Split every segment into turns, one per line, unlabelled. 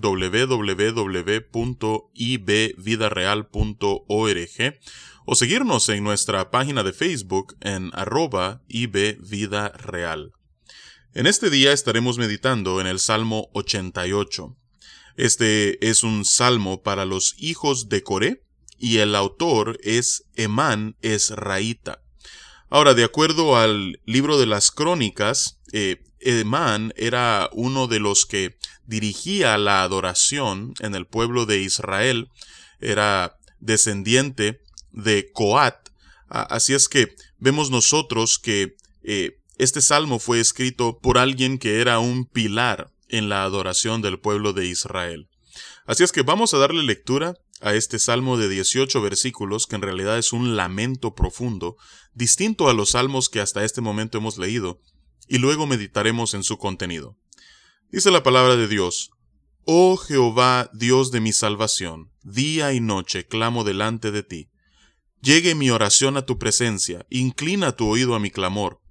www.ibvidareal.org o seguirnos en nuestra página de Facebook en arroba Vida Real. En este día estaremos meditando en el Salmo 88. Este es un salmo para los hijos de Coré y el autor es Emán Esraíta. Ahora, de acuerdo al libro de las crónicas, eh, Emán era uno de los que dirigía la adoración en el pueblo de Israel, era descendiente de Coat. Así es que vemos nosotros que eh, este salmo fue escrito por alguien que era un pilar en la adoración del pueblo de Israel. Así es que vamos a darle lectura a este salmo de 18 versículos, que en realidad es un lamento profundo, distinto a los salmos que hasta este momento hemos leído, y luego meditaremos en su contenido. Dice la palabra de Dios, Oh Jehová, Dios de mi salvación, día y noche clamo delante de ti. Llegue mi oración a tu presencia, inclina tu oído a mi clamor,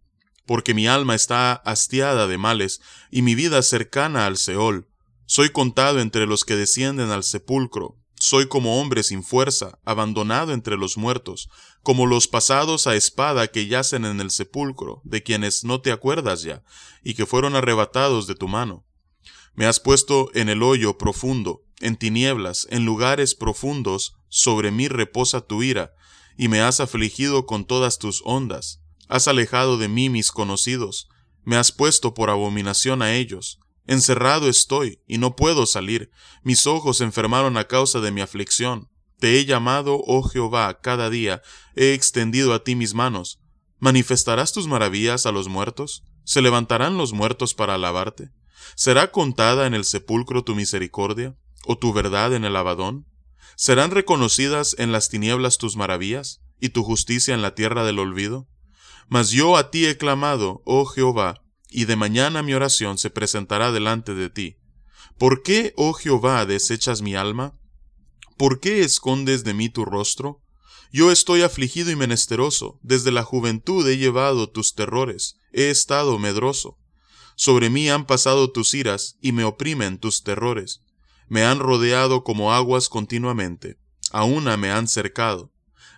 porque mi alma está hastiada de males y mi vida cercana al Seol. Soy contado entre los que descienden al sepulcro, soy como hombre sin fuerza, abandonado entre los muertos, como los pasados a espada que yacen en el sepulcro, de quienes no te acuerdas ya, y que fueron arrebatados de tu mano. Me has puesto en el hoyo profundo, en tinieblas, en lugares profundos, sobre mí reposa tu ira, y me has afligido con todas tus ondas. Has alejado de mí mis conocidos, me has puesto por abominación a ellos. Encerrado estoy, y no puedo salir. Mis ojos se enfermaron a causa de mi aflicción. Te he llamado, oh Jehová, cada día, he extendido a ti mis manos. ¿Manifestarás tus maravillas a los muertos? ¿Se levantarán los muertos para alabarte? ¿Será contada en el sepulcro tu misericordia, o tu verdad en el abadón? ¿Serán reconocidas en las tinieblas tus maravillas, y tu justicia en la tierra del olvido? Mas yo a ti he clamado, oh Jehová, y de mañana mi oración se presentará delante de ti. ¿Por qué, oh Jehová, desechas mi alma? ¿Por qué escondes de mí tu rostro? Yo estoy afligido y menesteroso, desde la juventud he llevado tus terrores, he estado medroso. Sobre mí han pasado tus iras, y me oprimen tus terrores me han rodeado como aguas continuamente, a una me han cercado.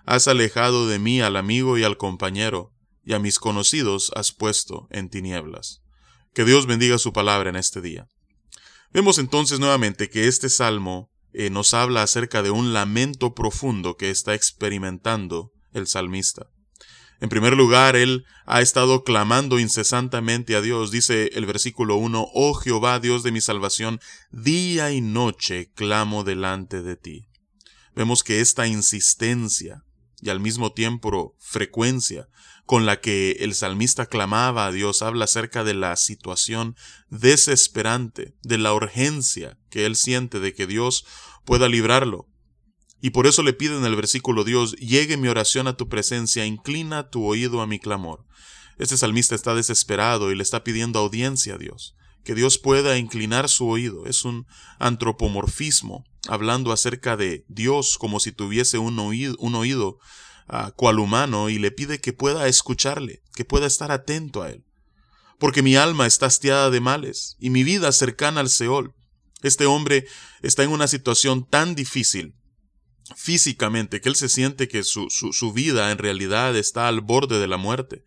Has alejado de mí al amigo y al compañero, y a mis conocidos has puesto en tinieblas. Que Dios bendiga su palabra en este día. Vemos entonces nuevamente que este salmo eh, nos habla acerca de un lamento profundo que está experimentando el salmista. En primer lugar, él ha estado clamando incesantemente a Dios. Dice el versículo 1, Oh Jehová, Dios de mi salvación, día y noche clamo delante de ti. Vemos que esta insistencia y al mismo tiempo frecuencia con la que el salmista clamaba a Dios habla acerca de la situación desesperante, de la urgencia que él siente de que Dios pueda librarlo, y por eso le pide en el versículo Dios, llegue mi oración a tu presencia, inclina tu oído a mi clamor. Este salmista está desesperado y le está pidiendo audiencia a Dios, que Dios pueda inclinar su oído. Es un antropomorfismo, hablando acerca de Dios como si tuviese un oído, un oído ah, cual humano y le pide que pueda escucharle, que pueda estar atento a él. Porque mi alma está hastiada de males y mi vida cercana al Seol. Este hombre está en una situación tan difícil físicamente, que él se siente que su, su, vida en realidad está al borde de la muerte.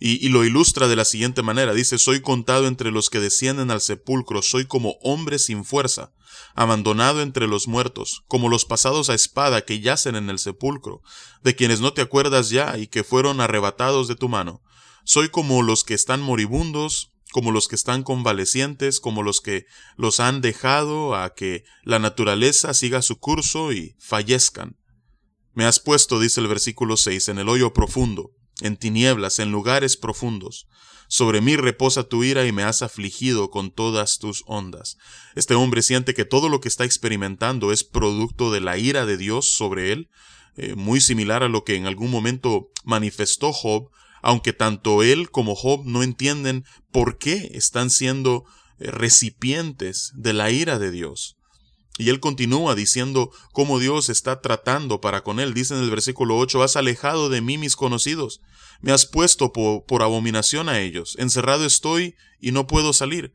Y, y, lo ilustra de la siguiente manera. Dice, soy contado entre los que descienden al sepulcro, soy como hombre sin fuerza, abandonado entre los muertos, como los pasados a espada que yacen en el sepulcro, de quienes no te acuerdas ya y que fueron arrebatados de tu mano. Soy como los que están moribundos, como los que están convalecientes, como los que los han dejado a que la naturaleza siga su curso y fallezcan. Me has puesto, dice el versículo 6, en el hoyo profundo, en tinieblas, en lugares profundos. Sobre mí reposa tu ira y me has afligido con todas tus ondas. Este hombre siente que todo lo que está experimentando es producto de la ira de Dios sobre él, eh, muy similar a lo que en algún momento manifestó Job aunque tanto él como Job no entienden por qué están siendo eh, recipientes de la ira de Dios. Y él continúa diciendo cómo Dios está tratando para con él. Dice en el versículo 8, has alejado de mí mis conocidos, me has puesto por, abominación a ellos, encerrado estoy y no puedo salir.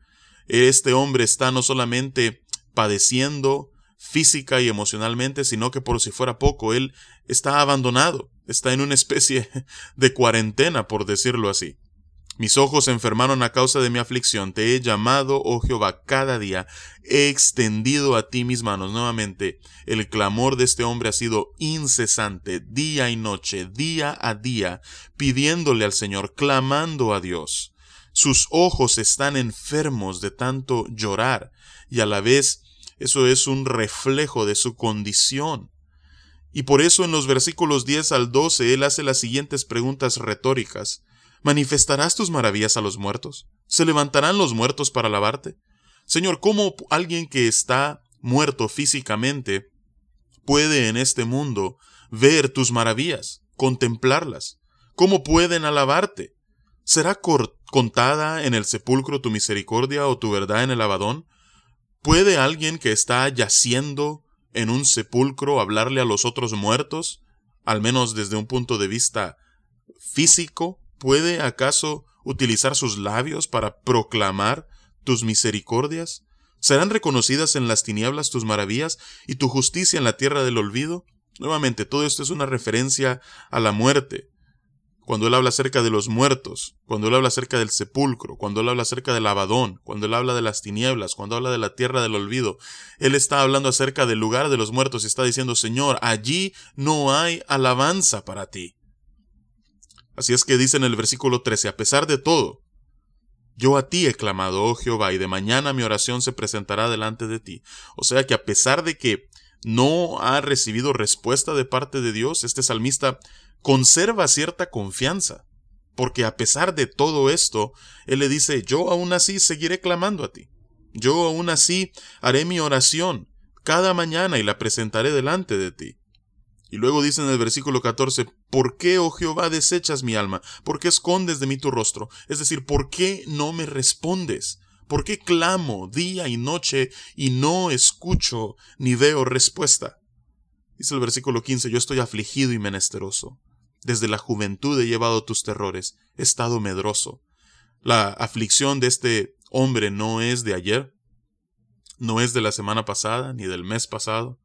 Este hombre está no solamente padeciendo física y emocionalmente, sino que por si fuera poco, él está abandonado, está en una especie de cuarentena, por decirlo así. Mis ojos se enfermaron a causa de mi aflicción. Te he llamado, oh Jehová, cada día. He extendido a ti mis manos. Nuevamente, el clamor de este hombre ha sido incesante, día y noche, día a día, pidiéndole al Señor, clamando a Dios. Sus ojos están enfermos de tanto llorar, y a la vez eso es un reflejo de su condición. Y por eso en los versículos 10 al 12 él hace las siguientes preguntas retóricas. ¿Manifestarás tus maravillas a los muertos? ¿Se levantarán los muertos para alabarte? Señor, ¿cómo alguien que está muerto físicamente puede en este mundo ver tus maravillas, contemplarlas? ¿Cómo pueden alabarte? ¿Será contada en el sepulcro tu misericordia o tu verdad en el abadón? ¿Puede alguien que está yaciendo en un sepulcro hablarle a los otros muertos, al menos desde un punto de vista físico? ¿Puede acaso utilizar sus labios para proclamar tus misericordias? ¿Serán reconocidas en las tinieblas tus maravillas y tu justicia en la tierra del olvido? Nuevamente, todo esto es una referencia a la muerte. Cuando él habla acerca de los muertos, cuando él habla acerca del sepulcro, cuando él habla acerca del abadón, cuando él habla de las tinieblas, cuando habla de la tierra del olvido, él está hablando acerca del lugar de los muertos y está diciendo, Señor, allí no hay alabanza para ti. Así es que dice en el versículo 13, a pesar de todo, yo a ti he clamado, oh Jehová, y de mañana mi oración se presentará delante de ti. O sea que a pesar de que no ha recibido respuesta de parte de Dios, este salmista conserva cierta confianza, porque a pesar de todo esto, él le dice, yo aún así seguiré clamando a ti. Yo aún así haré mi oración cada mañana y la presentaré delante de ti. Y luego dice en el versículo 14, ¿por qué, oh Jehová, desechas mi alma? ¿Por qué escondes de mí tu rostro? Es decir, ¿por qué no me respondes? ¿Por qué clamo día y noche y no escucho ni veo respuesta? Dice el versículo 15, yo estoy afligido y menesteroso. Desde la juventud he llevado tus terrores, he estado medroso. La aflicción de este hombre no es de ayer, no es de la semana pasada, ni del mes pasado.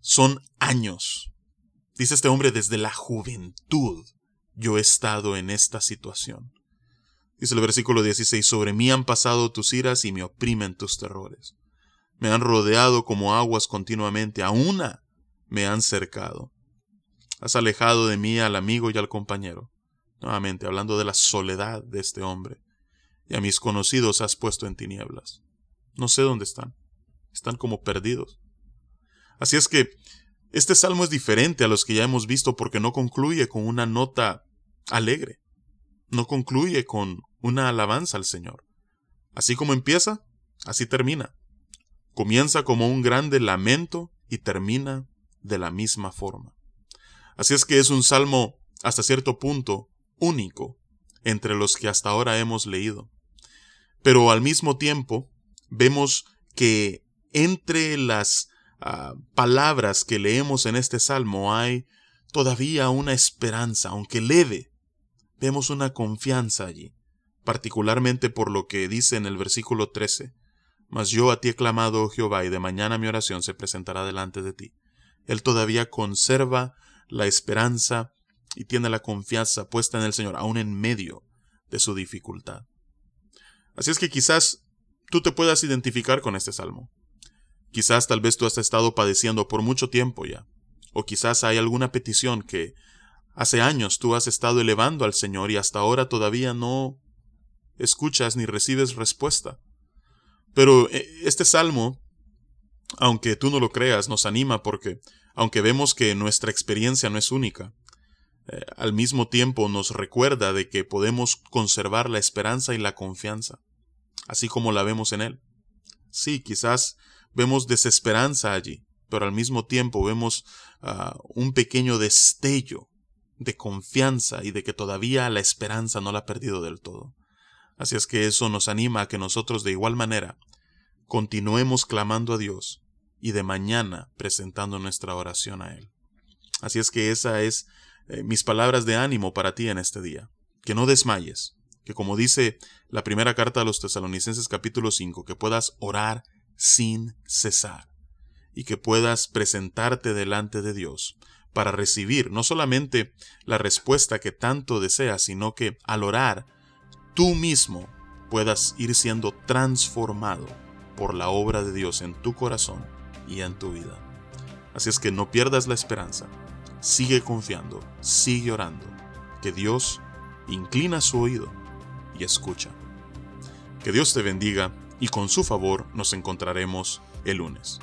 Son años Dice este hombre, desde la juventud yo he estado en esta situación. Dice el versículo 16, sobre mí han pasado tus iras y me oprimen tus terrores. Me han rodeado como aguas continuamente, a una me han cercado. Has alejado de mí al amigo y al compañero. Nuevamente, hablando de la soledad de este hombre. Y a mis conocidos has puesto en tinieblas. No sé dónde están. Están como perdidos. Así es que este salmo es diferente a los que ya hemos visto porque no concluye con una nota alegre, no concluye con una alabanza al Señor. Así como empieza, así termina. Comienza como un grande lamento y termina de la misma forma. Así es que es un salmo hasta cierto punto único entre los que hasta ahora hemos leído. Pero al mismo tiempo vemos que entre las palabras que leemos en este salmo hay todavía una esperanza, aunque leve. Vemos una confianza allí, particularmente por lo que dice en el versículo 13. Mas yo a ti he clamado, oh Jehová, y de mañana mi oración se presentará delante de ti. Él todavía conserva la esperanza y tiene la confianza puesta en el Señor, aun en medio de su dificultad. Así es que quizás tú te puedas identificar con este salmo. Quizás tal vez tú has estado padeciendo por mucho tiempo ya. O quizás hay alguna petición que hace años tú has estado elevando al Señor y hasta ahora todavía no escuchas ni recibes respuesta. Pero eh, este salmo, aunque tú no lo creas, nos anima porque, aunque vemos que nuestra experiencia no es única, eh, al mismo tiempo nos recuerda de que podemos conservar la esperanza y la confianza, así como la vemos en Él. Sí, quizás vemos desesperanza allí, pero al mismo tiempo vemos ah, un pequeño destello de confianza y de que todavía la esperanza no la ha perdido del todo. Así es que eso nos anima a que nosotros de igual manera continuemos clamando a Dios y de mañana presentando nuestra oración a Él. Así es que esa es eh, mis palabras de ánimo para ti en este día. Que no desmayes, que como dice la primera carta a los tesalonicenses capítulo 5, que puedas orar sin cesar y que puedas presentarte delante de Dios para recibir no solamente la respuesta que tanto deseas, sino que al orar tú mismo puedas ir siendo transformado por la obra de Dios en tu corazón y en tu vida. Así es que no pierdas la esperanza, sigue confiando, sigue orando, que Dios inclina su oído y escucha. Que Dios te bendiga y con su favor nos encontraremos el lunes.